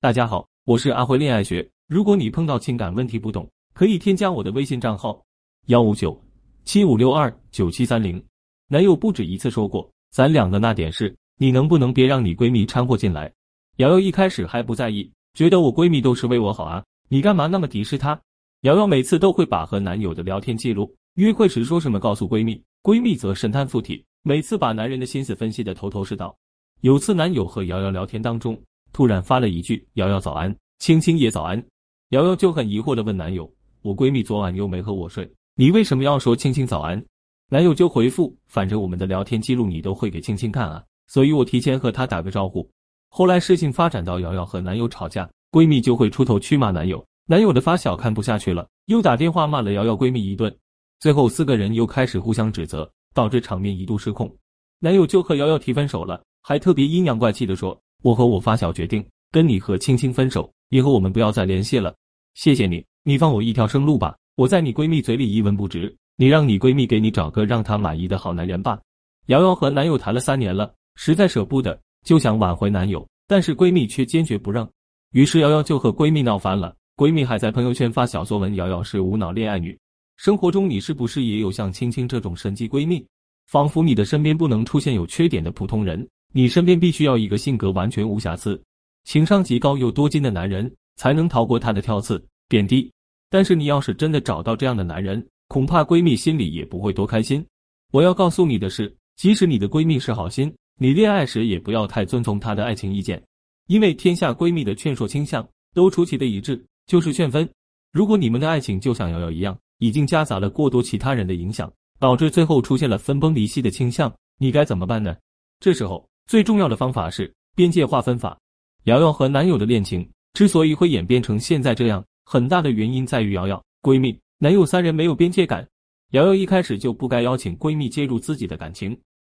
大家好，我是阿辉恋爱学。如果你碰到情感问题不懂，可以添加我的微信账号幺五九七五六二九七三零。男友不止一次说过，咱俩的那点事，你能不能别让你闺蜜掺和进来？瑶瑶一开始还不在意，觉得我闺蜜都是为我好啊，你干嘛那么敌视她？瑶瑶每次都会把和男友的聊天记录、约会时说什么告诉闺蜜，闺蜜则神探附体，每次把男人的心思分析的头头是道。有次男友和瑶瑶聊天当中。突然发了一句：“瑶瑶早安，青青也早安。”瑶瑶就很疑惑的问男友：“我闺蜜昨晚又没和我睡，你为什么要说青青早安？”男友就回复：“反正我们的聊天记录你都会给青青看啊，所以我提前和她打个招呼。”后来事情发展到瑶瑶和男友吵架，闺蜜就会出头去骂男友，男友的发小看不下去了，又打电话骂了瑶瑶闺蜜一顿，最后四个人又开始互相指责，导致场面一度失控，男友就和瑶瑶提分手了，还特别阴阳怪气的说。我和我发小决定跟你和青青分手，以后我们不要再联系了。谢谢你，你放我一条生路吧。我在你闺蜜嘴里一文不值，你让你闺蜜给你找个让她满意的好男人吧。瑶瑶和男友谈了三年了，实在舍不得，就想挽回男友，但是闺蜜却坚决不让。于是瑶瑶就和闺蜜闹翻了，闺蜜还在朋友圈发小作文：瑶瑶是无脑恋爱女。生活中你是不是也有像青青这种神级闺蜜？仿佛你的身边不能出现有缺点的普通人。你身边必须要一个性格完全无瑕疵、情商极高又多金的男人，才能逃过他的挑刺、贬低。但是你要是真的找到这样的男人，恐怕闺蜜心里也不会多开心。我要告诉你的是，即使你的闺蜜是好心，你恋爱时也不要太遵从她的爱情意见，因为天下闺蜜的劝说倾向都出奇的一致，就是劝分。如果你们的爱情就像瑶瑶一样，已经夹杂了过多其他人的影响，导致最后出现了分崩离析的倾向，你该怎么办呢？这时候。最重要的方法是边界划分法。瑶瑶和男友的恋情之所以会演变成现在这样，很大的原因在于瑶瑶、闺蜜、男友三人没有边界感。瑶瑶一开始就不该邀请闺蜜介入自己的感情，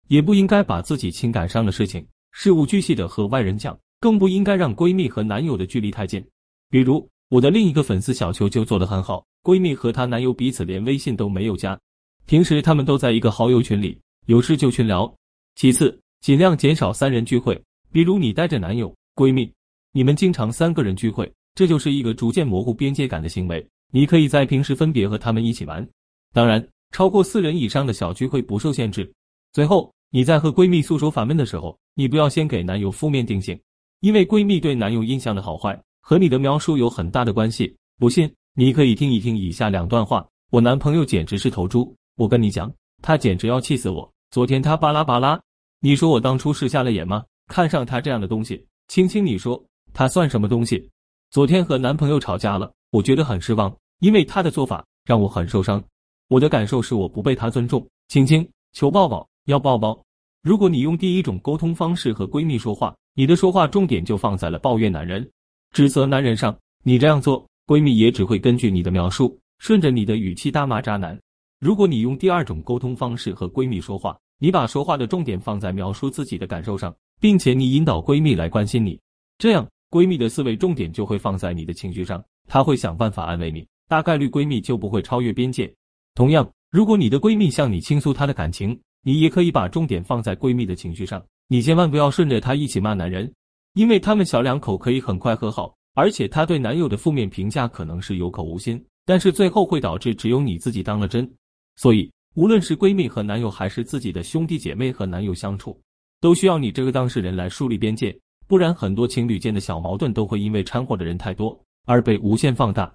也不应该把自己情感上的事情事无巨细的和外人讲，更不应该让闺蜜和男友的距离太近。比如我的另一个粉丝小球就做得很好，闺蜜和她男友彼此连微信都没有加，平时他们都在一个好友群里，有事就群聊。其次。尽量减少三人聚会，比如你带着男友、闺蜜，你们经常三个人聚会，这就是一个逐渐模糊边界感的行为。你可以在平时分别和他们一起玩，当然，超过四人以上的小聚会不受限制。最后，你在和闺蜜诉说烦闷的时候，你不要先给男友负面定性，因为闺蜜对男友印象的好坏和你的描述有很大的关系。不信，你可以听一听以下两段话：我男朋友简直是头猪，我跟你讲，他简直要气死我。昨天他巴拉巴拉。你说我当初是瞎了眼吗？看上他这样的东西，青青，你说他算什么东西？昨天和男朋友吵架了，我觉得很失望，因为他的做法让我很受伤。我的感受是我不被他尊重。青青，求抱抱，要抱抱。如果你用第一种沟通方式和闺蜜说话，你的说话重点就放在了抱怨男人、指责男人上。你这样做，闺蜜也只会根据你的描述，顺着你的语气大骂渣男。如果你用第二种沟通方式和闺蜜说话，你把说话的重点放在描述自己的感受上，并且你引导闺蜜来关心你，这样闺蜜的思维重点就会放在你的情绪上，她会想办法安慰你，大概率闺蜜就不会超越边界。同样，如果你的闺蜜向你倾诉她的感情，你也可以把重点放在闺蜜的情绪上，你千万不要顺着她一起骂男人，因为他们小两口可以很快和好，而且她对男友的负面评价可能是有口无心，但是最后会导致只有你自己当了真，所以。无论是闺蜜和男友，还是自己的兄弟姐妹和男友相处，都需要你这个当事人来树立边界，不然很多情侣间的小矛盾都会因为掺和的人太多而被无限放大。